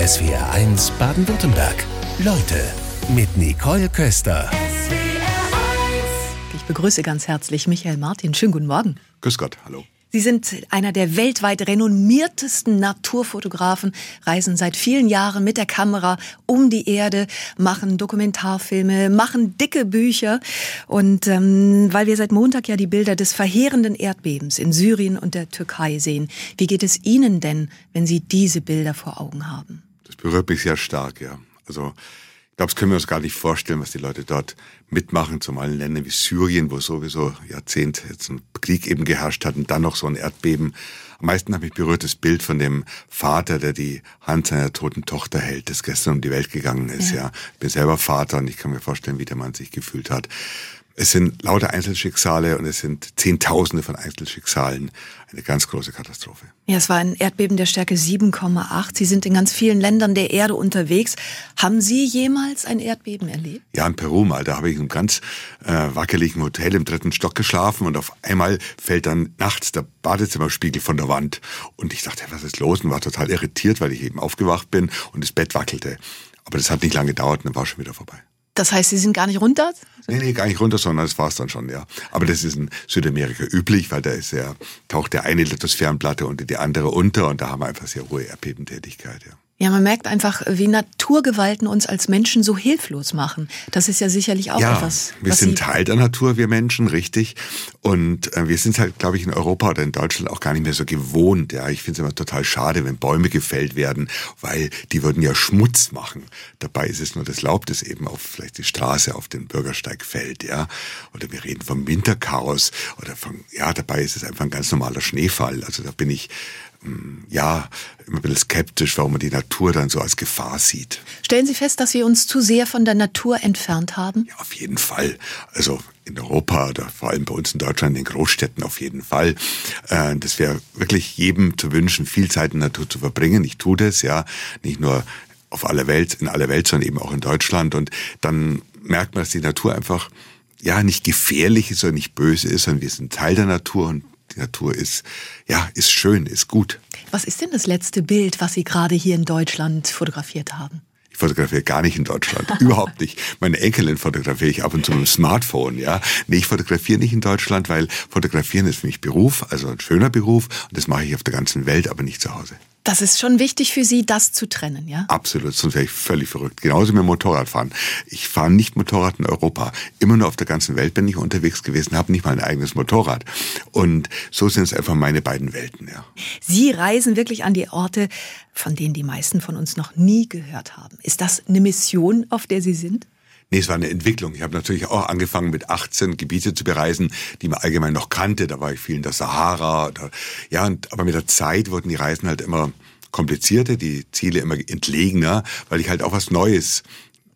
SWR1 Baden-Württemberg. Leute mit Nicole Köster. Ich begrüße ganz herzlich Michael Martin. Schönen guten Morgen. Grüß Gott, hallo. Sie sind einer der weltweit renommiertesten Naturfotografen, reisen seit vielen Jahren mit der Kamera um die Erde, machen Dokumentarfilme, machen dicke Bücher. Und ähm, weil wir seit Montag ja die Bilder des verheerenden Erdbebens in Syrien und der Türkei sehen, wie geht es Ihnen denn, wenn Sie diese Bilder vor Augen haben? Das berührt mich sehr stark, ja. Also glaube, das können wir uns gar nicht vorstellen, was die Leute dort mitmachen, zumal in Ländern wie Syrien, wo sowieso Jahrzehnte jetzt ein Krieg eben geherrscht hat und dann noch so ein Erdbeben. Am meisten habe ich berührt das Bild von dem Vater, der die Hand seiner toten Tochter hält, das gestern um die Welt gegangen ist. Ja. ja. Ich bin selber Vater und ich kann mir vorstellen, wie der Mann sich gefühlt hat. Es sind lauter Einzelschicksale und es sind Zehntausende von Einzelschicksalen. Eine ganz große Katastrophe. Ja, es war ein Erdbeben der Stärke 7,8. Sie sind in ganz vielen Ländern der Erde unterwegs. Haben Sie jemals ein Erdbeben erlebt? Ja, in Peru mal. Da habe ich in einem ganz äh, wackeligen Hotel im dritten Stock geschlafen und auf einmal fällt dann nachts der Badezimmerspiegel von der Wand. Und ich dachte, was ist los? Und war total irritiert, weil ich eben aufgewacht bin und das Bett wackelte. Aber das hat nicht lange gedauert und dann war schon wieder vorbei. Das heißt, Sie sind gar nicht runter? Nee, nee, gar nicht runter, sondern das war's dann schon, ja. Aber das ist in Südamerika üblich, weil da ist ja, taucht der eine Lithosphärenplatte unter die andere unter und da haben wir einfach sehr hohe Erdbebentätigkeit, ja. Ja, man merkt einfach, wie Naturgewalten uns als Menschen so hilflos machen. Das ist ja sicherlich auch ja, etwas. Wir sind Teil der Natur, wir Menschen, richtig. Und äh, wir sind halt, glaube ich, in Europa oder in Deutschland auch gar nicht mehr so gewohnt. Ja, ich finde es immer total schade, wenn Bäume gefällt werden, weil die würden ja Schmutz machen. Dabei ist es nur das Laub, das eben auf vielleicht die Straße, auf den Bürgersteig fällt, ja. Oder wir reden vom Winterchaos oder von, ja, dabei ist es einfach ein ganz normaler Schneefall. Also da bin ich ja, immer ein bisschen skeptisch, warum man die Natur dann so als Gefahr sieht. Stellen Sie fest, dass wir uns zu sehr von der Natur entfernt haben? Ja, auf jeden Fall. Also in Europa oder vor allem bei uns in Deutschland, in den Großstädten auf jeden Fall. Äh, das wäre wirklich jedem zu wünschen, viel Zeit in der Natur zu verbringen. Ich tue das, ja, nicht nur auf aller Welt, in aller Welt, sondern eben auch in Deutschland. Und dann merkt man, dass die Natur einfach ja nicht gefährlich ist oder nicht böse ist, sondern wir sind Teil der Natur und die Natur ist, ja, ist schön, ist gut. Was ist denn das letzte Bild, was Sie gerade hier in Deutschland fotografiert haben? Ich fotografiere gar nicht in Deutschland. Überhaupt nicht. Meine Enkelin fotografiere ich ab und zu mit dem Smartphone, ja. Nee, ich fotografiere nicht in Deutschland, weil fotografieren ist für mich Beruf, also ein schöner Beruf. Und das mache ich auf der ganzen Welt, aber nicht zu Hause. Das ist schon wichtig für Sie, das zu trennen, ja? Absolut, sonst wäre ich völlig verrückt. Genauso mit Motorradfahren. Ich fahre nicht Motorrad in Europa. Immer nur auf der ganzen Welt bin ich unterwegs gewesen, habe nicht mal ein eigenes Motorrad. Und so sind es einfach meine beiden Welten, ja. Sie reisen wirklich an die Orte, von denen die meisten von uns noch nie gehört haben. Ist das eine Mission, auf der Sie sind? Nee, es war eine Entwicklung. Ich habe natürlich auch angefangen mit 18 Gebiete zu bereisen, die man allgemein noch kannte. Da war ich viel in der Sahara. Oder, ja, und, aber mit der Zeit wurden die Reisen halt immer komplizierter, die Ziele immer entlegener, weil ich halt auch was Neues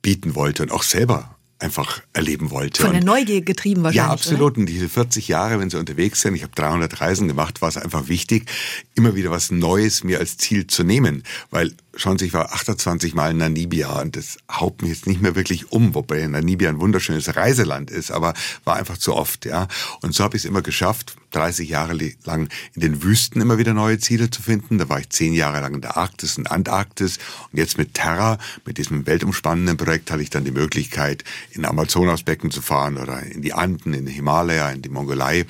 bieten wollte und auch selber einfach erleben wollte. Von der Neugier getrieben wahrscheinlich. Ja, absolut. Oder? Und diese 40 Jahre, wenn Sie unterwegs sind, ich habe 300 Reisen gemacht, war es einfach wichtig, immer wieder was Neues mir als Ziel zu nehmen. Weil, schauen Sie, ich war 28 Mal in Namibia und das haut mich jetzt nicht mehr wirklich um, wobei Namibia ein wunderschönes Reiseland ist, aber war einfach zu oft, ja. Und so habe ich es immer geschafft, 30 Jahre lang in den Wüsten immer wieder neue Ziele zu finden. Da war ich zehn Jahre lang in der Arktis und Antarktis. Und jetzt mit Terra, mit diesem weltumspannenden Projekt, hatte ich dann die Möglichkeit, in Amazonasbecken zu fahren oder in die Anden, in den Himalaya, in die Mongolei.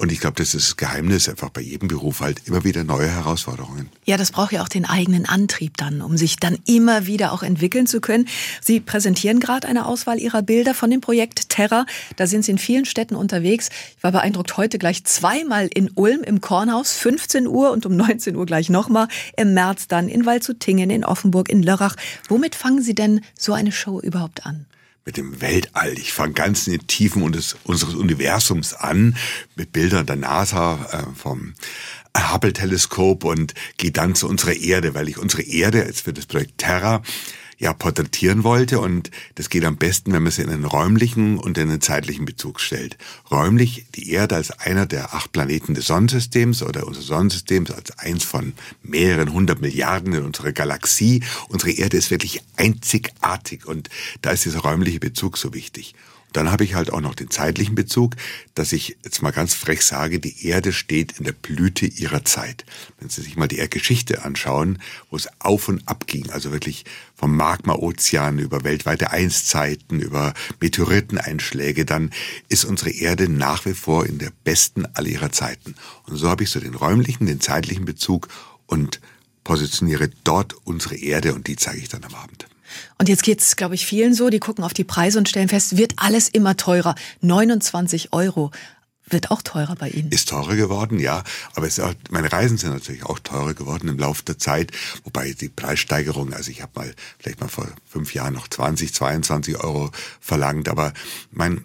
Und ich glaube, das ist das Geheimnis, einfach bei jedem Beruf halt immer wieder neue Herausforderungen. Ja, das braucht ja auch den eigenen Antrieb dann, um sich dann immer wieder auch entwickeln zu können. Sie präsentieren gerade eine Auswahl Ihrer Bilder von dem Projekt Terra. Da sind Sie in vielen Städten unterwegs. Ich war beeindruckt heute gleich zweimal in Ulm im Kornhaus, 15 Uhr und um 19 Uhr gleich nochmal. Im März dann in Waldshutingen, in Offenburg, in Lörrach. Womit fangen Sie denn so eine Show überhaupt an? Mit dem Weltall. Ich fange ganz in den Tiefen unseres Universums an, mit Bildern der NASA äh, vom Hubble-Teleskop und gehe dann zu unserer Erde, weil ich unsere Erde jetzt für das Projekt Terra ja porträtieren wollte und das geht am besten, wenn man sie in einen räumlichen und in einen zeitlichen Bezug stellt. Räumlich die Erde als einer der acht Planeten des Sonnensystems oder unseres Sonnensystems als eins von mehreren hundert Milliarden in unserer Galaxie. Unsere Erde ist wirklich einzigartig und da ist dieser räumliche Bezug so wichtig. Dann habe ich halt auch noch den zeitlichen Bezug, dass ich jetzt mal ganz frech sage, die Erde steht in der Blüte ihrer Zeit. Wenn Sie sich mal die Erdgeschichte anschauen, wo es auf und ab ging, also wirklich vom Magma-Ozean über weltweite Einszeiten, über Meteoriteneinschläge, dann ist unsere Erde nach wie vor in der besten aller ihrer Zeiten. Und so habe ich so den räumlichen, den zeitlichen Bezug und positioniere dort unsere Erde und die zeige ich dann am Abend. Und jetzt geht's, glaube ich, vielen so, die gucken auf die Preise und stellen fest, wird alles immer teurer. 29 Euro. Wird auch teurer bei Ihnen. Ist teurer geworden, ja. Aber es auch, meine Reisen sind natürlich auch teurer geworden im Laufe der Zeit. Wobei die Preissteigerung, also ich habe mal vielleicht mal vor fünf Jahren noch 20, 22 Euro verlangt. Aber mein,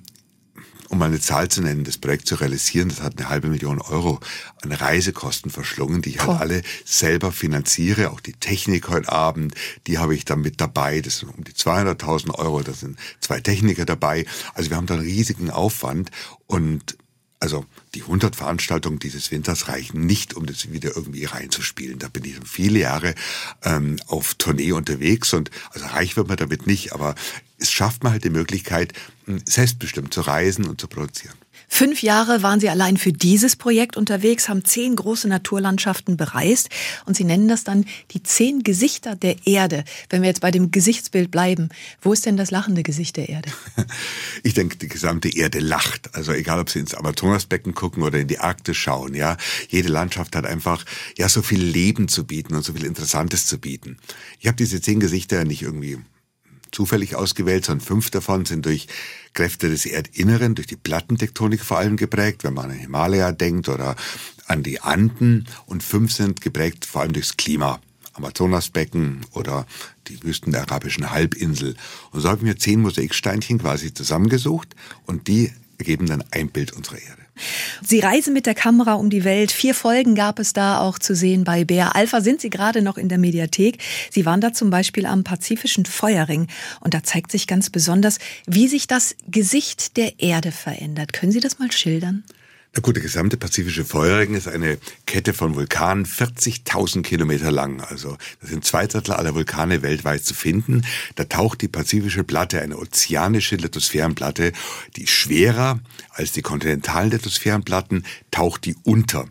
um eine Zahl zu nennen, das Projekt zu realisieren, das hat eine halbe Million Euro an Reisekosten verschlungen, die ich halt alle selber finanziere. Auch die Technik heute Abend, die habe ich dann mit dabei. Das sind um die 200.000 Euro, da sind zwei Techniker dabei. Also wir haben da einen riesigen Aufwand und also die 100 Veranstaltungen dieses Winters reichen nicht, um das wieder irgendwie reinzuspielen. Da bin ich schon viele Jahre ähm, auf Tournee unterwegs und also reich wird man damit nicht, aber es schafft man halt die Möglichkeit, selbstbestimmt zu reisen und zu produzieren. Fünf Jahre waren Sie allein für dieses Projekt unterwegs, haben zehn große Naturlandschaften bereist und Sie nennen das dann die zehn Gesichter der Erde. Wenn wir jetzt bei dem Gesichtsbild bleiben, wo ist denn das lachende Gesicht der Erde? Ich denke, die gesamte Erde lacht. Also egal, ob Sie ins Amazonasbecken gucken oder in die Arktis schauen, ja. Jede Landschaft hat einfach, ja, so viel Leben zu bieten und so viel Interessantes zu bieten. Ich habe diese zehn Gesichter nicht irgendwie zufällig ausgewählt, sondern fünf davon sind durch Kräfte des Erdinneren, durch die Plattentektonik vor allem geprägt, wenn man an Himalaya denkt oder an die Anden. Und fünf sind geprägt vor allem durchs Klima. Amazonasbecken oder die Wüsten der arabischen Halbinsel. Und so habe ich mir zehn Mosaiksteinchen quasi zusammengesucht und die ergeben dann ein Bild unserer Erde. Sie reisen mit der Kamera um die Welt. Vier Folgen gab es da auch zu sehen bei Bär Alpha. Sind Sie gerade noch in der Mediathek? Sie waren da zum Beispiel am Pazifischen Feuerring. Und da zeigt sich ganz besonders, wie sich das Gesicht der Erde verändert. Können Sie das mal schildern? Gut, der gesamte pazifische Feuerring ist eine Kette von Vulkanen, 40.000 Kilometer lang. Also das sind zwei Drittel aller Vulkane weltweit zu finden. Da taucht die pazifische Platte, eine ozeanische Lithosphärenplatte, die schwerer als die kontinentalen Lithosphärenplatten, taucht die unter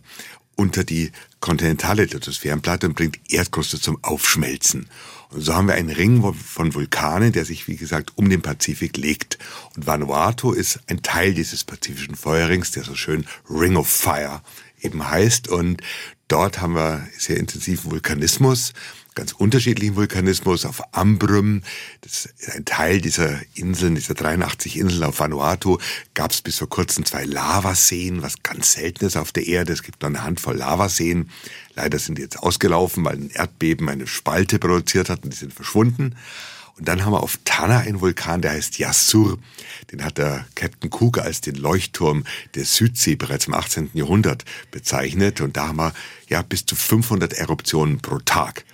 unter die kontinentale Lithosphärenplatte und bringt Erdkruste zum Aufschmelzen. So haben wir einen Ring von Vulkanen, der sich, wie gesagt, um den Pazifik legt. Und Vanuatu ist ein Teil dieses pazifischen Feuerrings, der so schön Ring of Fire eben heißt. Und dort haben wir sehr intensiven Vulkanismus ganz unterschiedlichen Vulkanismus auf Ambrym. Das ist ein Teil dieser Inseln, dieser 83 Inseln auf Vanuatu. Gab es bis vor kurzem zwei Lavaseen, was ganz selten ist auf der Erde. Es gibt noch eine Handvoll Lavaseen. Leider sind die jetzt ausgelaufen, weil ein Erdbeben eine Spalte produziert hat und die sind verschwunden. Und dann haben wir auf Tana einen Vulkan, der heißt Yassur. Den hat der Captain Cook als den Leuchtturm der Südsee bereits im 18. Jahrhundert bezeichnet. Und da haben wir ja bis zu 500 Eruptionen pro Tag.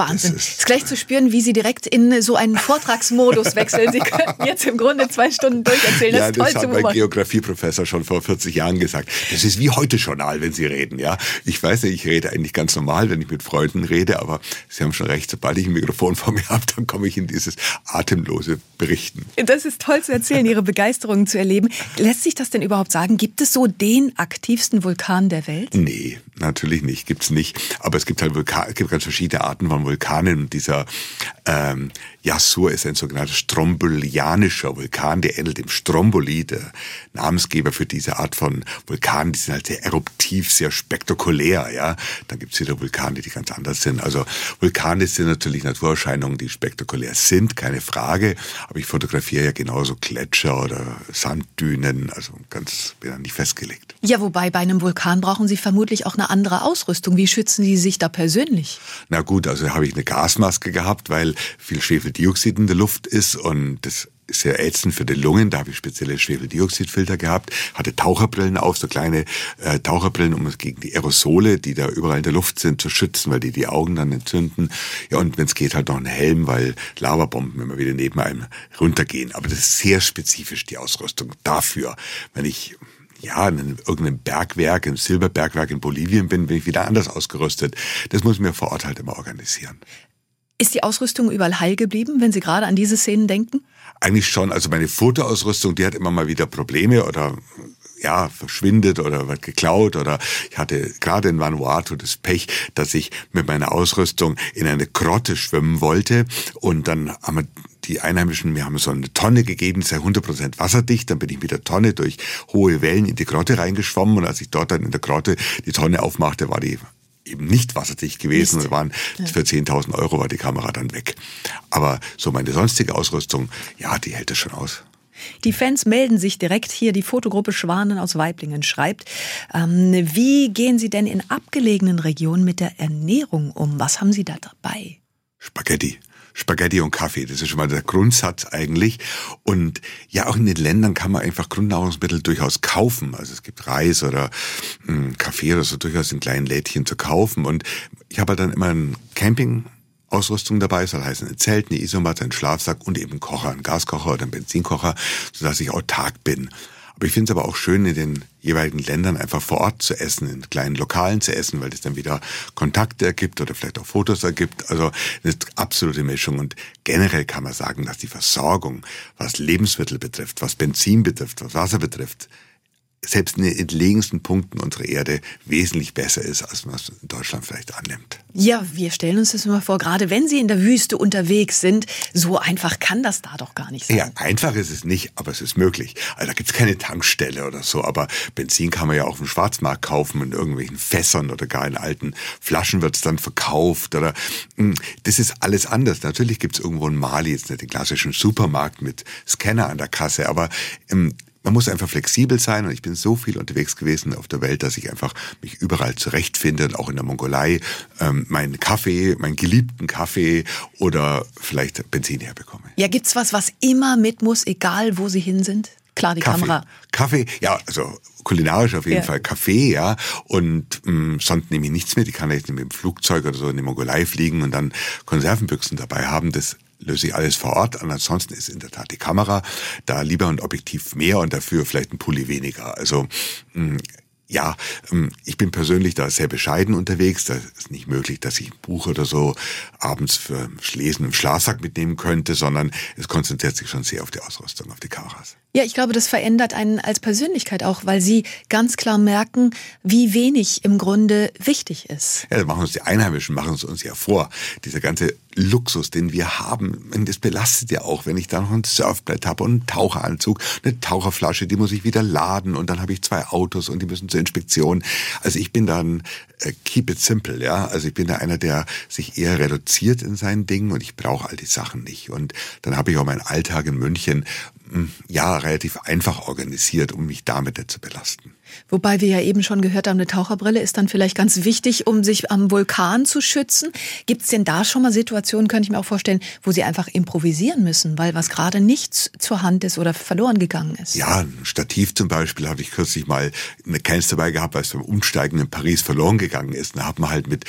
Wahnsinn. Es ist gleich zu spüren, wie Sie direkt in so einen Vortragsmodus wechseln. Sie könnten jetzt im Grunde zwei Stunden durcherzählen. Das ja, ist toll das hat mein Geografieprofessor schon vor 40 Jahren gesagt. Das ist wie heute Journal, wenn Sie reden. Ja, Ich weiß nicht, ich rede eigentlich ganz normal, wenn ich mit Freunden rede, aber Sie haben schon recht, sobald ich ein Mikrofon vor mir habe, dann komme ich in dieses atemlose Berichten. Das ist toll zu erzählen, Ihre Begeisterung zu erleben. Lässt sich das denn überhaupt sagen? Gibt es so den aktivsten Vulkan der Welt? Nee, natürlich nicht, gibt's nicht. Aber es gibt halt Vulkan, es gibt ganz verschiedene Arten von Vulkanen. Und dieser ähm, Yassur ist ein sogenannter strombolianischer Vulkan, der ähnelt dem Stromboli, der Namensgeber für diese Art von Vulkanen. Die sind halt sehr eruptiv, sehr spektakulär. Ja, Dann gibt's wieder Vulkane, die ganz anders sind. Also Vulkane sind natürlich Naturerscheinungen, die spektakulär sind, keine Frage. Aber ich fotografiere ja genauso Gletscher oder Sanddünen, also ganz bin da nicht festgelegt. Ja, wobei bei einem Vulkan brauchen Sie vermutlich auch eine andere Ausrüstung. Wie schützen Sie sich da persönlich? Na gut, also habe ich eine Gasmaske gehabt, weil viel Schwefeldioxid in der Luft ist und das ist sehr ätzend für die Lungen. Da habe ich spezielle Schwefeldioxidfilter gehabt, hatte Taucherbrillen auf, so kleine äh, Taucherbrillen, um es gegen die Aerosole, die da überall in der Luft sind, zu schützen, weil die die Augen dann entzünden. Ja, und wenn es geht, halt noch einen Helm, weil Lavabomben immer wieder neben einem runtergehen. Aber das ist sehr spezifisch, die Ausrüstung dafür. Wenn ich ja, in irgendeinem Bergwerk, im Silberbergwerk in Bolivien bin, bin ich wieder anders ausgerüstet. Das muss ich mir vor Ort halt immer organisieren. Ist die Ausrüstung überall heil geblieben, wenn Sie gerade an diese Szenen denken? Eigentlich schon. Also meine Fotoausrüstung, die hat immer mal wieder Probleme oder ja, verschwindet oder wird geklaut oder ich hatte gerade in Vanuatu das Pech, dass ich mit meiner Ausrüstung in eine Grotte schwimmen wollte und dann haben wir die Einheimischen mir haben so eine Tonne gegeben, sei 100% wasserdicht, dann bin ich mit der Tonne durch hohe Wellen in die Grotte reingeschwommen und als ich dort dann in der Grotte die Tonne aufmachte, war die eben nicht wasserdicht gewesen und waren ja. für 10.000 Euro war die Kamera dann weg. Aber so meine sonstige Ausrüstung, ja, die hält es schon aus. Die Fans melden sich direkt hier. Die Fotogruppe Schwanen aus Weiblingen schreibt, ähm, wie gehen Sie denn in abgelegenen Regionen mit der Ernährung um? Was haben Sie da dabei? Spaghetti. Spaghetti und Kaffee. Das ist schon mal der Grundsatz eigentlich. Und ja, auch in den Ländern kann man einfach Grundnahrungsmittel durchaus kaufen. Also es gibt Reis oder mh, hm, Kaffee oder so durchaus in kleinen Lädchen zu kaufen. Und ich habe halt dann immer ein Camping Ausrüstung dabei, soll heißen ein Zelt, eine Isomatte, ein Schlafsack und eben Kocher, ein Gaskocher oder ein Benzinkocher, sodass ich autark bin. Aber ich finde es aber auch schön, in den jeweiligen Ländern einfach vor Ort zu essen, in kleinen Lokalen zu essen, weil das dann wieder Kontakte ergibt oder vielleicht auch Fotos ergibt. Also eine absolute Mischung. Und generell kann man sagen, dass die Versorgung, was Lebensmittel betrifft, was Benzin betrifft, was Wasser betrifft, selbst in den entlegensten Punkten unserer Erde wesentlich besser ist, als man es in Deutschland vielleicht annimmt. Ja, wir stellen uns das immer vor, gerade wenn Sie in der Wüste unterwegs sind, so einfach kann das da doch gar nicht sein. Ja, einfach ist es nicht, aber es ist möglich. Also da gibt es keine Tankstelle oder so, aber Benzin kann man ja auch im Schwarzmarkt kaufen, in irgendwelchen Fässern oder gar in alten Flaschen wird es dann verkauft. Oder hm, Das ist alles anders. Natürlich gibt es irgendwo in Mali jetzt nicht den klassischen Supermarkt mit Scanner an der Kasse, aber ähm, man muss einfach flexibel sein und ich bin so viel unterwegs gewesen auf der Welt, dass ich einfach mich überall zurechtfinde und auch in der Mongolei ähm, meinen Kaffee, meinen geliebten Kaffee oder vielleicht Benzin herbekomme. Ja, gibt's was, was immer mit muss, egal wo Sie hin sind? Klar, die Kaffee. Kamera. Kaffee, ja, also kulinarisch auf jeden ja. Fall Kaffee, ja. Und mh, mm, sonst nehme ich nichts mit. Ich kann jetzt mit dem Flugzeug oder so in die Mongolei fliegen und dann Konservenbüchsen dabei haben. Das löse ich alles vor Ort an. Ansonsten ist in der Tat die Kamera da lieber ein Objektiv mehr und dafür vielleicht ein Pulli weniger. Also mh, mm, ja, ähm, ich bin persönlich da sehr bescheiden unterwegs. Da ist nicht möglich, dass ich ein Buch oder so abends für Lesen im Schlafsack mitnehmen könnte, sondern es konzentriert sich schon sehr auf die Ausrüstung, auf die Kameras. Ja, ich glaube, das verändert einen als Persönlichkeit auch, weil Sie ganz klar merken, wie wenig im Grunde wichtig ist. Ja, das machen uns die Einheimischen, machen es uns ja vor. Dieser ganze Luxus, den wir haben, das belastet ja auch, wenn ich da noch ein Surfbrett habe und einen Taucheranzug, eine Taucherflasche, die muss ich wieder laden und dann habe ich zwei Autos und die müssen zur Inspektion. Also ich bin dann äh, keep it simple, ja. Also ich bin da einer, der sich eher reduziert in seinen Dingen und ich brauche all die Sachen nicht. Und dann habe ich auch meinen Alltag in München ja, relativ einfach organisiert, um mich damit nicht zu belasten. Wobei wir ja eben schon gehört haben, eine Taucherbrille ist dann vielleicht ganz wichtig, um sich am Vulkan zu schützen. Gibt es denn da schon mal Situationen, könnte ich mir auch vorstellen, wo Sie einfach improvisieren müssen, weil was gerade nicht zur Hand ist oder verloren gegangen ist? Ja, ein Stativ zum Beispiel habe ich kürzlich mal keins dabei gehabt, weil es beim Umsteigen in Paris verloren gegangen ist. Da hat man halt mit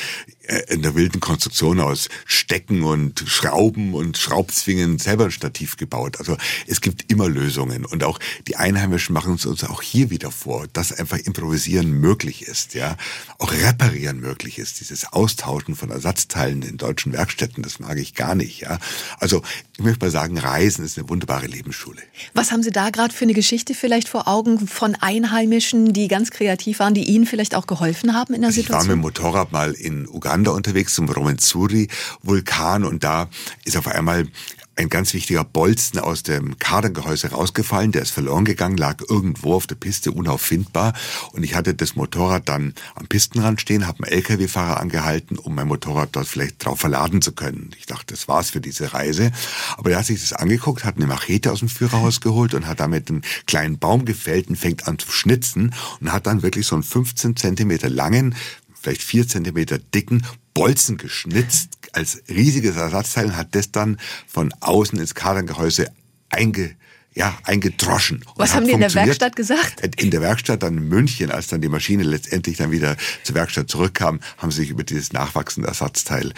äh, in der wilden Konstruktion aus Stecken und Schrauben und Schraubzwingen selber ein Stativ gebaut. Also es gibt immer Lösungen und auch die Einheimischen machen es uns auch hier wieder vor, dass einfach improvisieren möglich ist, ja, auch reparieren möglich ist. Dieses Austauschen von Ersatzteilen in deutschen Werkstätten, das mag ich gar nicht, ja. Also ich möchte mal sagen, Reisen ist eine wunderbare Lebensschule. Was haben Sie da gerade für eine Geschichte vielleicht vor Augen von Einheimischen, die ganz kreativ waren, die Ihnen vielleicht auch geholfen haben in der also Situation? Ich war mit dem Motorrad mal in Uganda unterwegs zum Romenzuri-Vulkan und da ist auf einmal ein ganz wichtiger Bolzen aus dem Kartengehäuse rausgefallen, der ist verloren gegangen, lag irgendwo auf der Piste unauffindbar. Und ich hatte das Motorrad dann am Pistenrand stehen, habe einen LKW-Fahrer angehalten, um mein Motorrad dort vielleicht drauf verladen zu können. Ich dachte, das war's für diese Reise, aber der hat sich das angeguckt, hat eine Machete aus dem Führerhaus geholt und hat damit einen kleinen Baum gefällt und fängt an zu schnitzen und hat dann wirklich so einen 15 Zentimeter langen, vielleicht vier Zentimeter dicken Bolzen geschnitzt als riesiges Ersatzteil und hat das dann von außen ins Kartengehäuse einge ja, eingedroschen. Was haben die in der Werkstatt gesagt? In der Werkstatt dann in München, als dann die Maschine letztendlich dann wieder zur Werkstatt zurückkam, haben sie sich über dieses nachwachsende Ersatzteil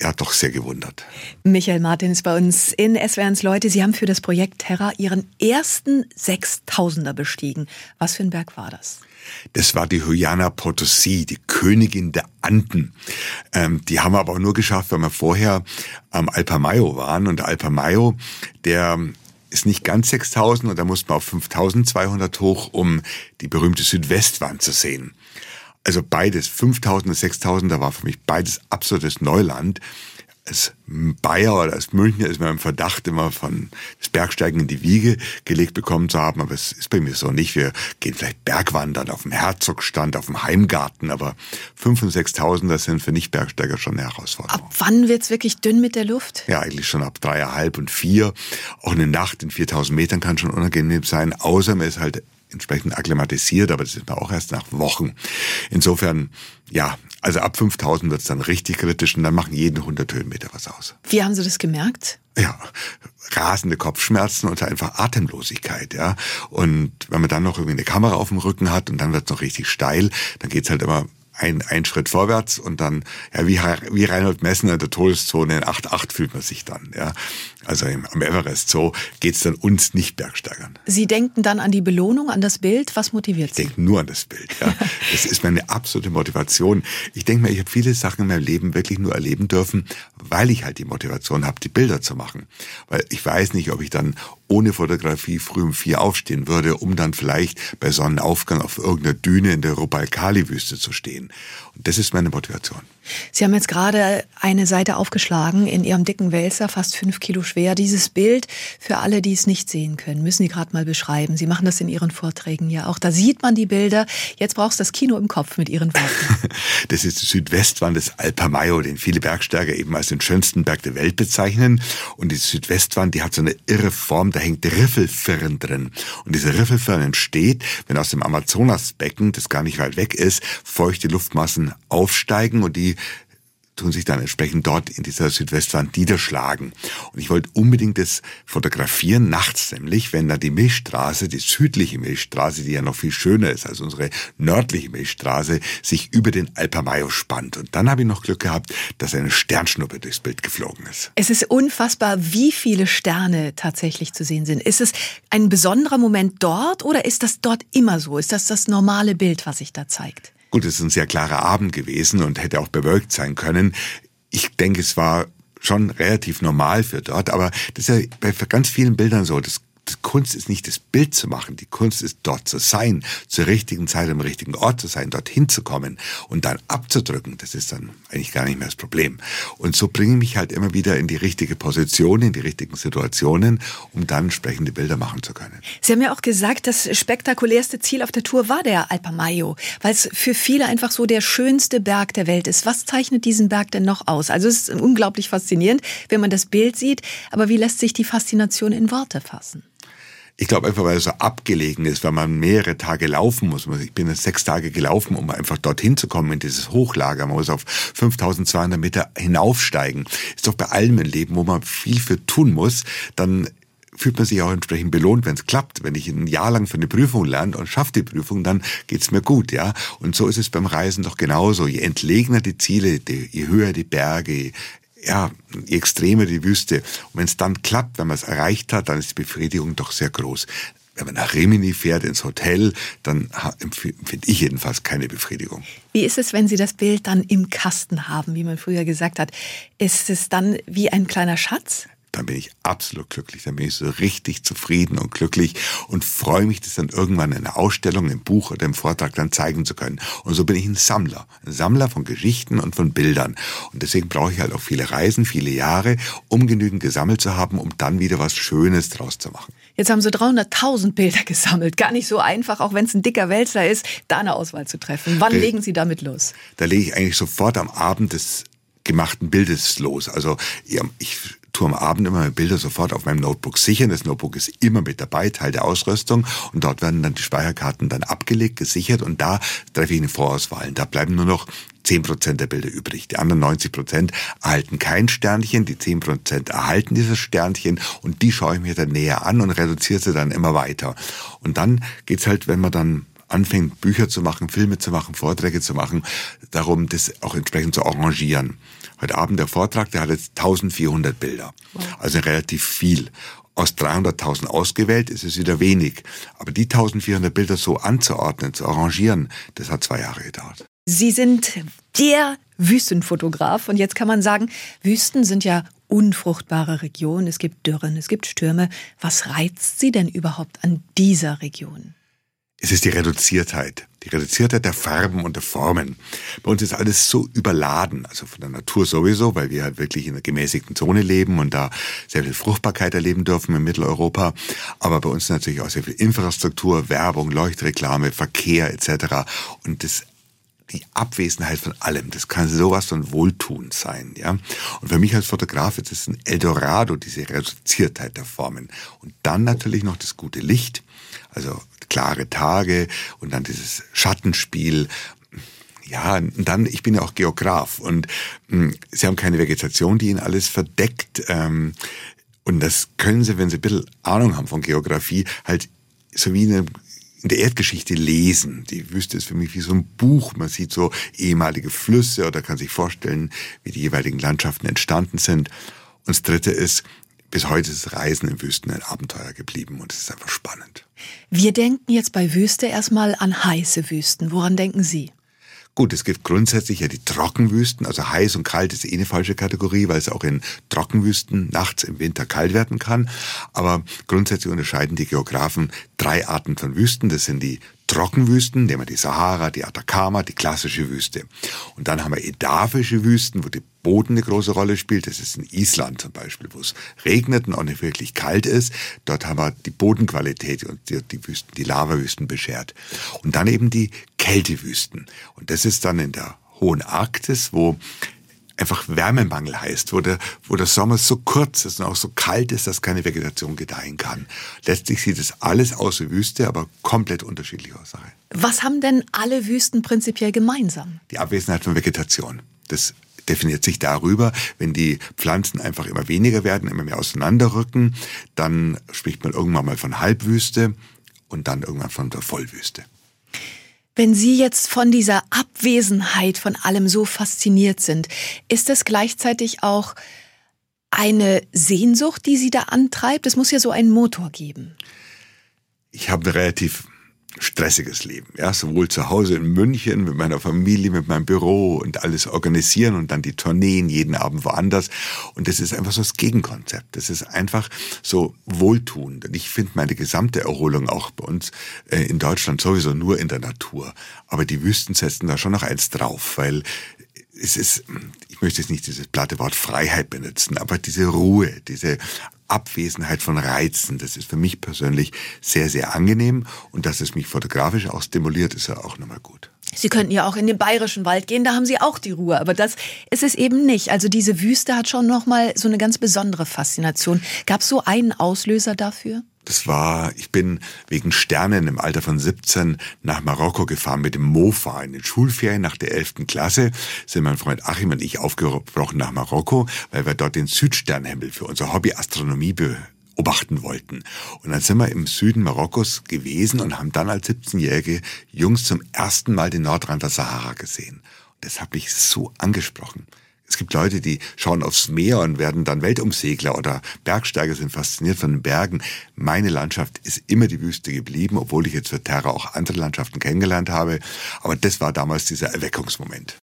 ja doch sehr gewundert. Michael Martin ist bei uns in SWRs Leute. Sie haben für das Projekt Terra Ihren ersten Sechstausender bestiegen. Was für ein Berg war das? Das war die Huyana Potosí, die Königin der Anden. Ähm, die haben wir aber auch nur geschafft, weil wir vorher am Alpamayo waren. Und der Alpamayo, der ist nicht ganz 6000 und da muss man auf 5200 hoch, um die berühmte Südwestwand zu sehen. Also beides, 5000 und 6000, da war für mich beides absolutes Neuland als Bayer oder als Münchner ist man im Verdacht, immer von das Bergsteigen in die Wiege gelegt bekommen zu haben, aber es ist bei mir so nicht. Wir gehen vielleicht Bergwandern auf dem Herzogstand, auf dem Heimgarten, aber 5.000 und 6.000, das sind für Nicht-Bergsteiger schon eine Herausforderung. Ab wann wird's wirklich dünn mit der Luft? Ja, eigentlich schon ab dreieinhalb und vier. Auch eine Nacht in 4.000 Metern kann schon unangenehm sein, außer man ist halt entsprechend akklimatisiert, aber das ist man auch erst nach Wochen. Insofern, ja, also ab 5000 wird es dann richtig kritisch und dann machen jeden 100 Höhenmeter was aus. Wie haben Sie das gemerkt? Ja, rasende Kopfschmerzen und einfach Atemlosigkeit, ja. Und wenn man dann noch irgendwie eine Kamera auf dem Rücken hat und dann wird es noch richtig steil, dann geht's halt immer ein, ein Schritt vorwärts und dann, ja, wie, wie Reinhold Messner in der Todeszone in 8.8 fühlt man sich dann, ja. Also im, am Everest so geht's dann uns nicht Bergsteigern. Sie denken dann an die Belohnung, an das Bild. Was motiviert Sie? Ich denke nur an das Bild, ja. das ist meine absolute Motivation. Ich denke mir, ich habe viele Sachen in meinem Leben wirklich nur erleben dürfen, weil ich halt die Motivation habe, die Bilder zu machen. Weil ich weiß nicht, ob ich dann ohne Fotografie früh um vier aufstehen würde, um dann vielleicht bei Sonnenaufgang auf irgendeiner Düne in der Rubalkali-Wüste zu stehen. Und das ist meine Motivation. Sie haben jetzt gerade eine Seite aufgeschlagen in Ihrem dicken Wälzer, fast fünf Kilo schwer. Dieses Bild, für alle, die es nicht sehen können, müssen Sie gerade mal beschreiben. Sie machen das in Ihren Vorträgen ja auch. Da sieht man die Bilder. Jetzt brauchst du das Kino im Kopf mit Ihren Worten. Das ist die Südwestwand des Alpamayo, den viele Bergsteiger eben als den schönsten Berg der Welt bezeichnen. Und die Südwestwand, die hat so eine irre Form, da hängt Riffelfirn drin. Und diese Riffelfirn entsteht, wenn aus dem Amazonasbecken, das gar nicht weit weg ist, feuchte Luftmassen aufsteigen und die tun sich dann entsprechend dort in dieser Südwestwand niederschlagen. Und ich wollte unbedingt das fotografieren, nachts nämlich, wenn da die Milchstraße, die südliche Milchstraße, die ja noch viel schöner ist als unsere nördliche Milchstraße, sich über den Alpamayo spannt. Und dann habe ich noch Glück gehabt, dass eine Sternschnuppe durchs Bild geflogen ist. Es ist unfassbar, wie viele Sterne tatsächlich zu sehen sind. Ist es ein besonderer Moment dort oder ist das dort immer so? Ist das das normale Bild, was sich da zeigt? Gut, es ist ein sehr klarer Abend gewesen und hätte auch bewölkt sein können. Ich denke, es war schon relativ normal für dort, aber das ist ja bei ganz vielen Bildern so. Das Kunst ist nicht das Bild zu machen, die Kunst ist dort zu sein, zur richtigen Zeit am richtigen Ort zu sein, dorthin zu kommen und dann abzudrücken. Das ist dann eigentlich gar nicht mehr das Problem. Und so bringe ich mich halt immer wieder in die richtige Position, in die richtigen Situationen, um dann entsprechende Bilder machen zu können. Sie haben ja auch gesagt, das spektakulärste Ziel auf der Tour war der Alpamayo, weil es für viele einfach so der schönste Berg der Welt ist. Was zeichnet diesen Berg denn noch aus? Also es ist unglaublich faszinierend, wenn man das Bild sieht, aber wie lässt sich die Faszination in Worte fassen? Ich glaube einfach, weil es so abgelegen ist, weil man mehrere Tage laufen muss. Ich bin sechs Tage gelaufen, um einfach dorthin zu kommen in dieses Hochlager. Man muss auf 5200 Meter hinaufsteigen. Ist doch bei allem im Leben, wo man viel für tun muss, dann fühlt man sich auch entsprechend belohnt, wenn es klappt. Wenn ich ein Jahr lang für eine Prüfung lerne und schaffe die Prüfung, dann geht's mir gut, ja. Und so ist es beim Reisen doch genauso. Je entlegener die Ziele, je höher die Berge, ja, extreme die Wüste. Und wenn es dann klappt, wenn man es erreicht hat, dann ist die Befriedigung doch sehr groß. Wenn man nach Rimini fährt, ins Hotel, dann empfinde ich jedenfalls keine Befriedigung. Wie ist es, wenn Sie das Bild dann im Kasten haben, wie man früher gesagt hat? Ist es dann wie ein kleiner Schatz? Dann bin ich absolut glücklich. Dann bin ich so richtig zufrieden und glücklich und freue mich, das dann irgendwann in einer Ausstellung, im Buch oder im Vortrag dann zeigen zu können. Und so bin ich ein Sammler. Ein Sammler von Geschichten und von Bildern. Und deswegen brauche ich halt auch viele Reisen, viele Jahre, um genügend gesammelt zu haben, um dann wieder was Schönes draus zu machen. Jetzt haben Sie 300.000 Bilder gesammelt. Gar nicht so einfach, auch wenn es ein dicker Wälzer ist, da eine Auswahl zu treffen. Wann da, legen Sie damit los? Da lege ich eigentlich sofort am Abend des gemachten Bildes los. Also ich tue am Abend immer meine Bilder sofort auf meinem Notebook sichern. Das Notebook ist immer mit dabei, Teil der Ausrüstung. Und dort werden dann die Speicherkarten dann abgelegt, gesichert und da treffe ich eine Vorauswahl. Da bleiben nur noch 10% der Bilder übrig. Die anderen 90% erhalten kein Sternchen, die 10% erhalten dieses Sternchen und die schaue ich mir dann näher an und reduziere sie dann immer weiter. Und dann geht's halt, wenn man dann anfängt, Bücher zu machen, Filme zu machen, Vorträge zu machen, darum, das auch entsprechend zu arrangieren. Heute Abend der Vortrag, der hat jetzt 1400 Bilder. Wow. Also relativ viel. Aus 300.000 ausgewählt ist es wieder wenig. Aber die 1400 Bilder so anzuordnen, zu arrangieren, das hat zwei Jahre gedauert. Sie sind der Wüstenfotograf. Und jetzt kann man sagen, Wüsten sind ja unfruchtbare Regionen. Es gibt Dürren, es gibt Stürme. Was reizt Sie denn überhaupt an dieser Region? Es ist die Reduziertheit. Die Reduziertheit der Farben und der Formen. Bei uns ist alles so überladen, also von der Natur sowieso, weil wir halt wirklich in einer gemäßigten Zone leben und da sehr viel Fruchtbarkeit erleben dürfen in Mitteleuropa. Aber bei uns natürlich auch sehr viel Infrastruktur, Werbung, Leuchtreklame, Verkehr etc. Und das die Abwesenheit von allem. Das kann sowas von Wohltun sein, ja. Und für mich als Fotograf ist es ein Eldorado, diese Reduziertheit der Formen. Und dann natürlich noch das gute Licht, also klare Tage und dann dieses Schattenspiel. Ja, und dann, ich bin ja auch Geograf und mh, hm, Sie haben keine Vegetation, die Ihnen alles verdeckt. Ähm, und das können Sie, wenn Sie ein bisschen Ahnung haben von Geografie, halt so wie eine in der Erdgeschichte lesen. Die Wüste ist für mich wie so ein Buch. Man sieht so ehemalige Flüsse oder kann sich vorstellen, wie die jeweiligen Landschaften entstanden sind. Und das Dritte ist, bis heute ist Reisen in Wüsten ein Abenteuer geblieben und es ist einfach spannend. Wir denken jetzt bei Wüste erstmal an heiße Wüsten. Woran denken Sie? Gut, es gibt grundsätzlich ja die Trockenwüsten, also heiß und kalt ist eh eine falsche Kategorie, weil es auch in Trockenwüsten nachts im Winter kalt werden kann. Aber grundsätzlich unterscheiden die Geografen drei Arten von Wüsten. Das sind die Trockenwüsten, nehmen wir die Sahara, die Atacama, die klassische Wüste. Und dann haben wir edavische Wüsten, wo der Boden eine große Rolle spielt. Das ist in Island zum Beispiel, wo es regnet und auch nicht wirklich kalt ist. Dort haben wir die Bodenqualität und die, die Wüsten, die Lavawüsten beschert. Und dann eben die Kältewüsten. Und das ist dann in der hohen Arktis, wo einfach Wärmemangel heißt, wo der, wo der Sommer so kurz ist und auch so kalt ist, dass keine Vegetation gedeihen kann. Letztlich sieht es alles aus wie Wüste, aber komplett unterschiedlich aus. Was haben denn alle Wüsten prinzipiell gemeinsam? Die Abwesenheit von Vegetation. Das definiert sich darüber, wenn die Pflanzen einfach immer weniger werden, immer mehr auseinanderrücken, dann spricht man irgendwann mal von Halbwüste und dann irgendwann von der Vollwüste. Wenn Sie jetzt von dieser Abwesenheit von allem so fasziniert sind, ist das gleichzeitig auch eine Sehnsucht, die Sie da antreibt? Es muss ja so einen Motor geben. Ich habe relativ stressiges Leben. Ja, sowohl zu Hause in München mit meiner Familie, mit meinem Büro und alles organisieren und dann die Tourneen jeden Abend woanders. Und das ist einfach so das Gegenkonzept. Das ist einfach so wohltuend. Und ich finde meine gesamte Erholung auch bei uns äh, in Deutschland sowieso nur in der Natur. Aber die Wüsten setzen da schon noch eins drauf, weil es ist, ich möchte jetzt nicht dieses platte Wort Freiheit benutzen, aber diese Ruhe, diese Abwesenheit von Reizen, das ist für mich persönlich sehr, sehr angenehm und dass es mich fotografisch auch stimuliert, ist ja auch nochmal gut. Sie könnten ja auch in den bayerischen Wald gehen, da haben Sie auch die Ruhe, aber das ist es eben nicht. Also diese Wüste hat schon nochmal so eine ganz besondere Faszination. Gab es so einen Auslöser dafür? Das war, ich bin wegen Sternen im Alter von 17 nach Marokko gefahren mit dem Mofa. In den Schulferien nach der 11. Klasse sind mein Freund Achim und ich aufgebrochen nach Marokko, weil wir dort den Südsternhimmel für unser Hobby Astronomie beobachten wollten. Und dann sind wir im Süden Marokkos gewesen und haben dann als 17-jährige Jungs zum ersten Mal den Nordrand der Sahara gesehen. Und das hat mich so angesprochen. Es gibt Leute, die schauen aufs Meer und werden dann Weltumsegler oder Bergsteiger sind fasziniert von den Bergen. Meine Landschaft ist immer die Wüste geblieben, obwohl ich jetzt für Terra auch andere Landschaften kennengelernt habe. Aber das war damals dieser Erweckungsmoment.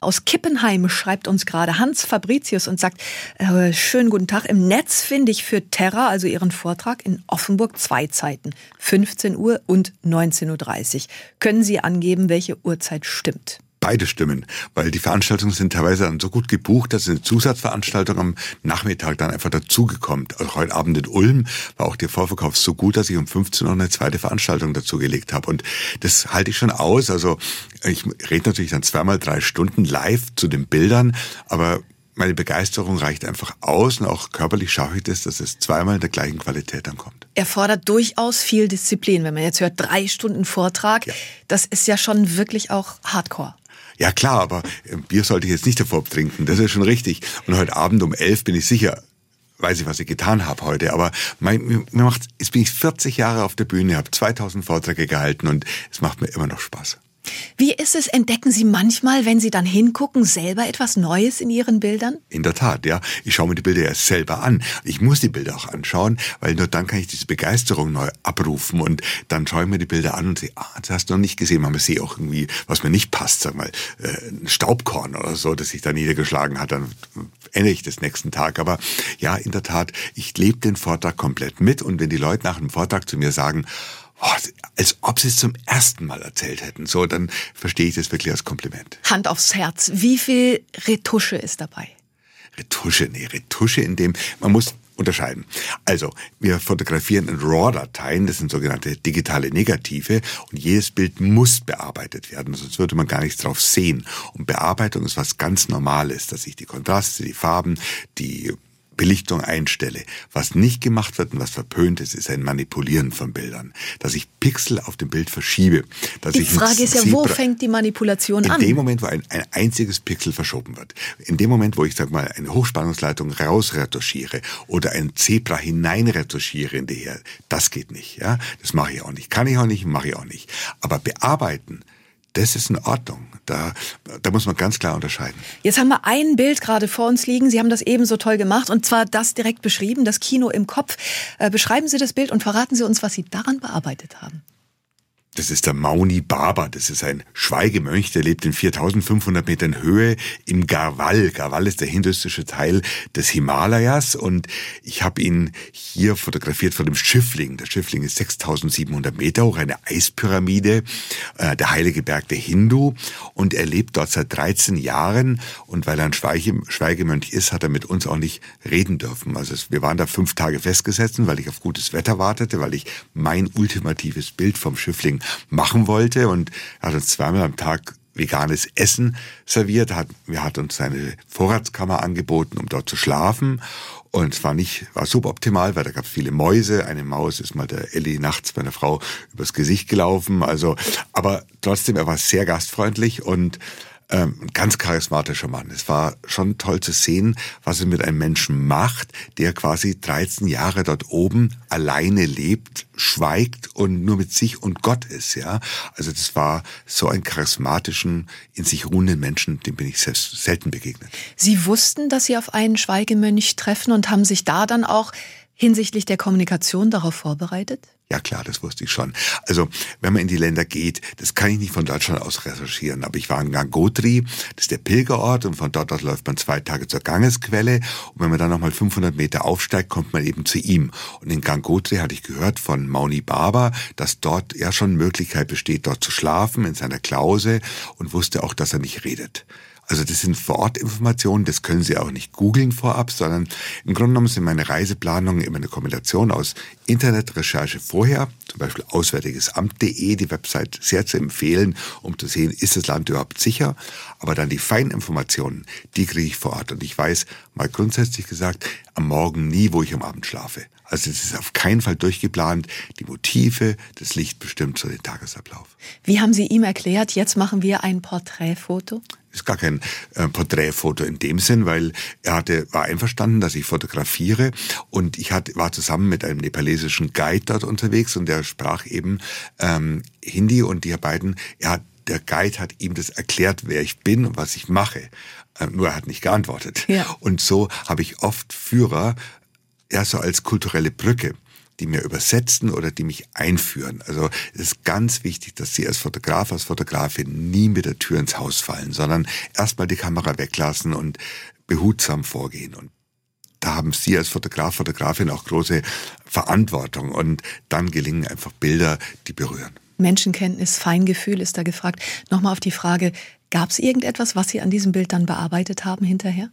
Aus Kippenheim schreibt uns gerade Hans Fabricius und sagt, äh, schönen guten Tag. Im Netz finde ich für Terra, also Ihren Vortrag, in Offenburg zwei Zeiten. 15 Uhr und 19.30 Uhr. Können Sie angeben, welche Uhrzeit stimmt? Beide stimmen, weil die Veranstaltungen sind teilweise dann so gut gebucht, dass eine Zusatzveranstaltung am Nachmittag dann einfach dazugekommt. Also heute Abend in Ulm war auch der Vorverkauf so gut, dass ich um 15 Uhr eine zweite Veranstaltung dazugelegt habe. Und das halte ich schon aus. Also ich rede natürlich dann zweimal drei Stunden live zu den Bildern, aber meine Begeisterung reicht einfach aus und auch körperlich schaffe ich das, dass es zweimal in der gleichen Qualität dann kommt. Erfordert durchaus viel Disziplin. Wenn man jetzt hört, drei Stunden Vortrag, ja. das ist ja schon wirklich auch Hardcore. Ja klar, aber äh, Bier sollte ich jetzt nicht davor trinken, das ist schon richtig. Und heute Abend um elf bin ich sicher, weiß ich, was ich getan habe heute, aber mein, mir macht, jetzt bin ich 40 Jahre auf der Bühne, habe 2000 Vorträge gehalten und es macht mir immer noch Spaß. Wie ist es, entdecken Sie manchmal, wenn Sie dann hingucken, selber etwas Neues in Ihren Bildern? In der Tat, ja. Ich schaue mir die Bilder ja selber an. Ich muss die Bilder auch anschauen, weil nur dann kann ich diese Begeisterung neu abrufen und dann schaue ich mir die Bilder an und sehe, ah, das hast du noch nicht gesehen. Man sehe auch irgendwie, was mir nicht passt, sag mal, äh, ein Staubkorn oder so, das sich da niedergeschlagen hat, dann ändere ich das nächsten Tag. Aber ja, in der Tat, ich lebe den Vortrag komplett mit und wenn die Leute nach dem Vortrag zu mir sagen, oh, als ob sie es zum ersten Mal erzählt hätten. So, dann verstehe ich das wirklich als Kompliment. Hand aufs Herz. Wie viel Retusche ist dabei? Retusche, nee, Retusche in dem, man muss unterscheiden. Also, wir fotografieren in RAW-Dateien, das sind sogenannte digitale Negative, und jedes Bild muss bearbeitet werden, sonst würde man gar nichts drauf sehen. Und Bearbeitung ist was ganz Normales, dass ich die Kontraste, die Farben, die Belichtung einstelle. Was nicht gemacht wird und was verpönt ist, ist ein Manipulieren von Bildern. Dass ich Pixel auf dem Bild verschiebe. Dass die ich Frage ist ja, wo fängt die Manipulation in an? In dem Moment, wo ein, ein einziges Pixel verschoben wird. In dem Moment, wo ich, sag mal, eine Hochspannungsleitung rausretuschiere oder ein Zebra hineinretuschiere in die Her, das geht nicht. Ja, Das mache ich auch nicht. Kann ich auch nicht, mache ich auch nicht. Aber bearbeiten, das ist in Ordnung. Da, da muss man ganz klar unterscheiden. Jetzt haben wir ein Bild gerade vor uns liegen. Sie haben das eben so toll gemacht und zwar das direkt beschrieben, das Kino im Kopf. Äh, beschreiben Sie das Bild und verraten Sie uns, was Sie daran bearbeitet haben. Das ist der Mauni Baba. Das ist ein Schweigemönch, der lebt in 4500 Metern Höhe im Garwal. Garwal ist der hinduistische Teil des Himalayas und ich habe ihn hier fotografiert von dem Schiffling. Der Schiffling ist 6700 Meter hoch, eine Eispyramide, äh, der heilige Berg der Hindu und er lebt dort seit 13 Jahren und weil er ein Schweige, Schweigemönch ist, hat er mit uns auch nicht reden dürfen. Also wir waren da fünf Tage festgesetzt, weil ich auf gutes Wetter wartete, weil ich mein ultimatives Bild vom Schiffling machen wollte und hat uns zweimal am Tag veganes Essen serviert, hat, er hat uns seine Vorratskammer angeboten, um dort zu schlafen. Und es war nicht, war suboptimal, weil da gab es viele Mäuse. Eine Maus ist mal der Ellie nachts bei einer Frau übers Gesicht gelaufen. Also, aber trotzdem, er war sehr gastfreundlich und ähm, ganz charismatischer Mann. Es war schon toll zu sehen, was er mit einem Menschen macht, der quasi 13 Jahre dort oben alleine lebt, schweigt und nur mit sich und Gott ist, ja. Also das war so ein charismatischen, in sich ruhenden Menschen, dem bin ich selten begegnet. Sie wussten, dass Sie auf einen Schweigemönch treffen und haben sich da dann auch hinsichtlich der Kommunikation darauf vorbereitet? Ja klar, das wusste ich schon. Also wenn man in die Länder geht, das kann ich nicht von Deutschland aus recherchieren, aber ich war in Gangotri, das ist der Pilgerort und von dort aus läuft man zwei Tage zur Gangesquelle und wenn man dann nochmal 500 Meter aufsteigt, kommt man eben zu ihm. Und in Gangotri hatte ich gehört von Mauni Baba, dass dort ja schon Möglichkeit besteht, dort zu schlafen in seiner Klause und wusste auch, dass er nicht redet. Also das sind Vorortinformationen, das können Sie auch nicht googeln vorab, sondern im Grunde genommen sind meine Reiseplanungen immer eine Kombination aus Internetrecherche vorher, zum Beispiel auswärtigesamt.de, die Website sehr zu empfehlen, um zu sehen, ist das Land überhaupt sicher, aber dann die Feininformationen, die kriege ich vor Ort und ich weiß mal grundsätzlich gesagt am Morgen nie, wo ich am Abend schlafe. Also es ist auf keinen Fall durchgeplant. Die Motive, das Licht bestimmt so den Tagesablauf. Wie haben Sie ihm erklärt, jetzt machen wir ein Porträtfoto? ist gar kein äh, Porträtfoto in dem Sinn, weil er hatte, war einverstanden, dass ich fotografiere und ich hatte, war zusammen mit einem nepalesischen Guide dort unterwegs und der sprach eben ähm, Hindi und die beiden, er hat, der Guide hat ihm das erklärt, wer ich bin und was ich mache. Äh, nur er hat nicht geantwortet. Ja. Und so habe ich oft Führer ja so als kulturelle Brücke die mir übersetzen oder die mich einführen. Also es ist ganz wichtig, dass Sie als Fotograf, als Fotografin nie mit der Tür ins Haus fallen, sondern erstmal die Kamera weglassen und behutsam vorgehen. Und da haben Sie als Fotograf, Fotografin auch große Verantwortung. Und dann gelingen einfach Bilder, die berühren. Menschenkenntnis, Feingefühl ist da gefragt. Nochmal auf die Frage, gab es irgendetwas, was Sie an diesem Bild dann bearbeitet haben hinterher?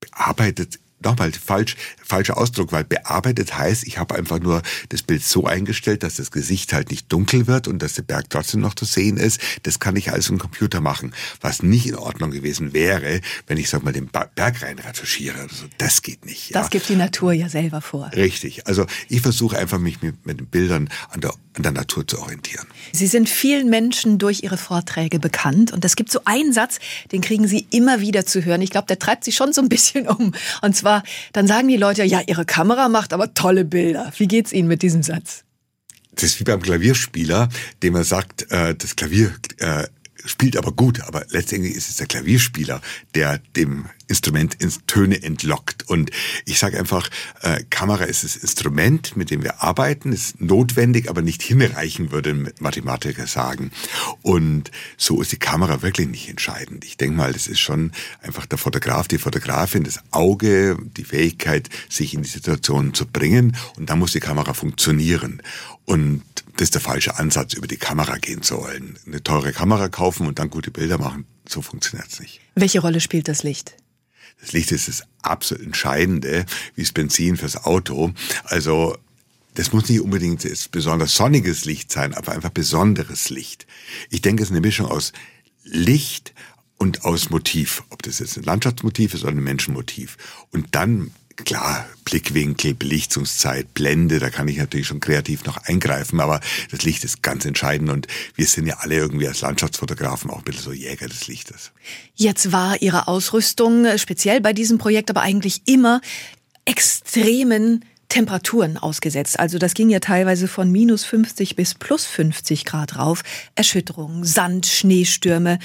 Bearbeitet nochmal falsch, falscher Ausdruck, weil bearbeitet heißt, ich habe einfach nur das Bild so eingestellt, dass das Gesicht halt nicht dunkel wird und dass der Berg trotzdem noch zu sehen ist. Das kann ich alles im Computer machen. Was nicht in Ordnung gewesen wäre, wenn ich, sag mal, den Berg rein retuschiere oder so. Das geht nicht. Ja. Das gibt die Natur ja selber vor. Richtig. Also ich versuche einfach, mich mit, mit den Bildern an der, an der Natur zu orientieren. Sie sind vielen Menschen durch Ihre Vorträge bekannt und es gibt so einen Satz, den kriegen Sie immer wieder zu hören. Ich glaube, der treibt Sie schon so ein bisschen um. Und zwar, dann sagen die Leute, ja, Ihre Kamera macht aber tolle Bilder. Wie geht's Ihnen mit diesem Satz? Das ist wie beim Klavierspieler, dem er sagt, äh, das Klavier äh, spielt aber gut, aber letztendlich ist es der Klavierspieler, der dem Instrument ins Töne entlockt. Und ich sage einfach, äh, Kamera ist das Instrument, mit dem wir arbeiten, ist notwendig, aber nicht hinreichen, würde Mathematiker sagen. Und so ist die Kamera wirklich nicht entscheidend. Ich denke mal, das ist schon einfach der Fotograf, die Fotografin, das Auge, die Fähigkeit, sich in die Situation zu bringen. Und da muss die Kamera funktionieren. Und das ist der falsche Ansatz, über die Kamera gehen zu wollen. Eine teure Kamera kaufen und dann gute Bilder machen, so funktioniert's nicht. Welche Rolle spielt das Licht? Das Licht ist das absolut Entscheidende, wie das Benzin fürs Auto. Also das muss nicht unbedingt besonders sonniges Licht sein, aber einfach besonderes Licht. Ich denke, es ist eine Mischung aus Licht und aus Motiv. Ob das jetzt ein Landschaftsmotiv ist oder ein Menschenmotiv. Und dann Klar, Blickwinkel, Belichtungszeit, Blende, da kann ich natürlich schon kreativ noch eingreifen, aber das Licht ist ganz entscheidend und wir sind ja alle irgendwie als Landschaftsfotografen auch ein bisschen so Jäger des Lichtes. Jetzt war Ihre Ausrüstung äh, speziell bei diesem Projekt aber eigentlich immer extremen Temperaturen ausgesetzt. Also das ging ja teilweise von minus 50 bis plus 50 Grad rauf. Erschütterungen, Sand, Schneestürme.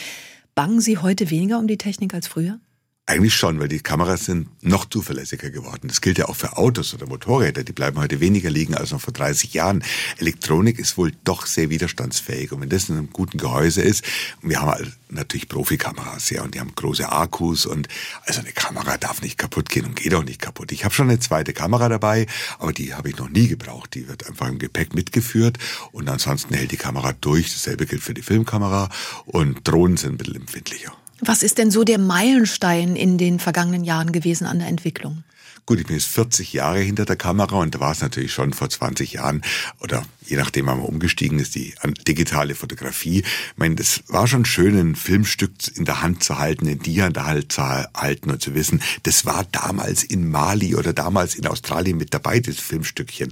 Bangen Sie heute weniger um die Technik als früher? Eigentlich schon, weil die Kameras sind noch zuverlässiger geworden. Das gilt ja auch für Autos oder Motorräder. Die bleiben heute weniger liegen als noch vor 30 Jahren. Elektronik ist wohl doch sehr widerstandsfähig. Und wenn das in einem guten Gehäuse ist, und wir haben natürlich Profikameras, ja, und die haben große Akkus und also eine Kamera darf nicht kaputt gehen und geht auch nicht kaputt. Ich habe schon eine zweite Kamera dabei, aber die habe ich noch nie gebraucht. Die wird einfach im Gepäck mitgeführt und ansonsten hält die Kamera durch. Dasselbe gilt für die Filmkamera und Drohnen sind ein bisschen empfindlicher. Was ist denn so der Meilenstein in den vergangenen Jahren gewesen an der Entwicklung? Gut, ich bin jetzt 40 Jahre hinter der Kamera und da war es natürlich schon vor 20 Jahren oder je nachdem, wann man umgestiegen ist, die digitale Fotografie. Ich meine, das war schon schön, ein Filmstück in der Hand zu halten, in der Hand zu halten und zu wissen, das war damals in Mali oder damals in Australien mit dabei, das Filmstückchen.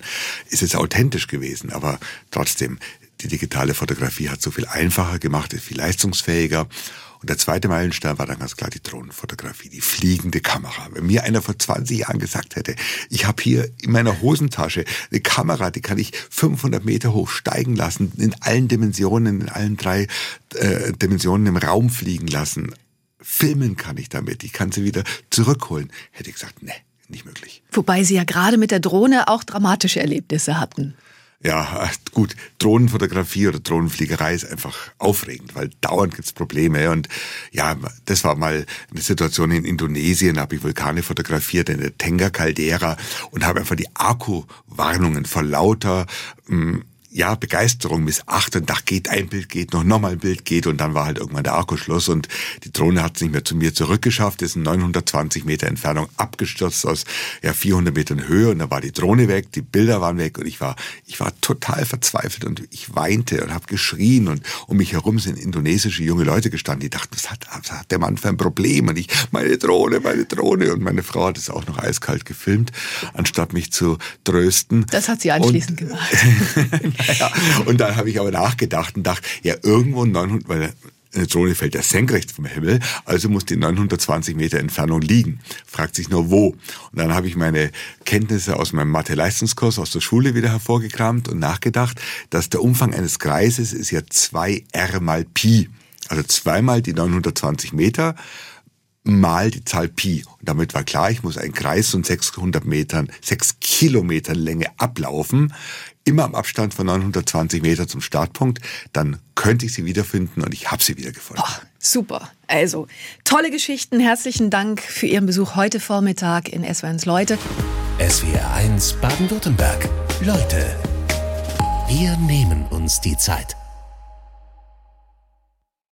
Ist es authentisch gewesen, aber trotzdem, die digitale Fotografie hat so viel einfacher gemacht, ist viel leistungsfähiger und der zweite Meilenstein war dann ganz klar die Drohnenfotografie, die fliegende Kamera. Wenn mir einer vor 20 Jahren gesagt hätte, ich habe hier in meiner Hosentasche eine Kamera, die kann ich 500 Meter hoch steigen lassen, in allen Dimensionen, in allen drei äh, Dimensionen im Raum fliegen lassen. Filmen kann ich damit, ich kann sie wieder zurückholen. Hätte ich gesagt, nee, nicht möglich. Wobei Sie ja gerade mit der Drohne auch dramatische Erlebnisse hatten. Ja, gut, Drohnenfotografie oder Drohnenfliegerei ist einfach aufregend, weil dauernd gibt's Probleme. Und ja, das war mal eine Situation in Indonesien, da habe ich Vulkane fotografiert in der Tenga Caldera und habe einfach die Akkuwarnungen vor lauter mh, hm, ja, Begeisterung missachtet. Ach, geht ein Bild, geht noch, nochmal ein Bild, geht und dann war halt irgendwann der Akkuschluss und die Drohne hat es nicht mehr zu mir zurückgeschafft, ist in 920 Meter Entfernung abgestürzt aus ja, 400 Metern Höhe und da war die Drohne weg, die Bilder waren weg und ich war, ich war total verzweifelt und ich weinte und habe geschrien und um mich herum sind indonesische junge Leute gestanden, die dachten, was hat, was hat der Mann für ein Problem und ich, meine Drohne, meine Drohne und meine Frau hat es auch noch eiskalt gefilmt, anstatt mich zu trösten. Das hat sie anschließend und, gemacht. Ja, und dann habe ich aber nachgedacht und dachte, ja, irgendwo 900, weil eine Drohne fällt ja senkrecht vom Himmel, also muss die 920 Meter Entfernung liegen. Fragt sich nur wo. Und dann habe ich meine Kenntnisse aus meinem Mathe-Leistungskurs aus der Schule wieder hervorgekramt und nachgedacht, dass der Umfang eines Kreises ist ja 2r mal Pi. Also zweimal die 920 Meter mal die Zahl Pi. Und damit war klar, ich muss einen Kreis von 600 Metern, 6 Kilometern Länge ablaufen immer am Abstand von 920 Meter zum Startpunkt, dann könnte ich sie wiederfinden und ich habe sie wiedergefunden. Boah, super. Also, tolle Geschichten. Herzlichen Dank für Ihren Besuch heute Vormittag in SW1 Leute. SWR1 Baden-Württemberg. Leute, wir nehmen uns die Zeit.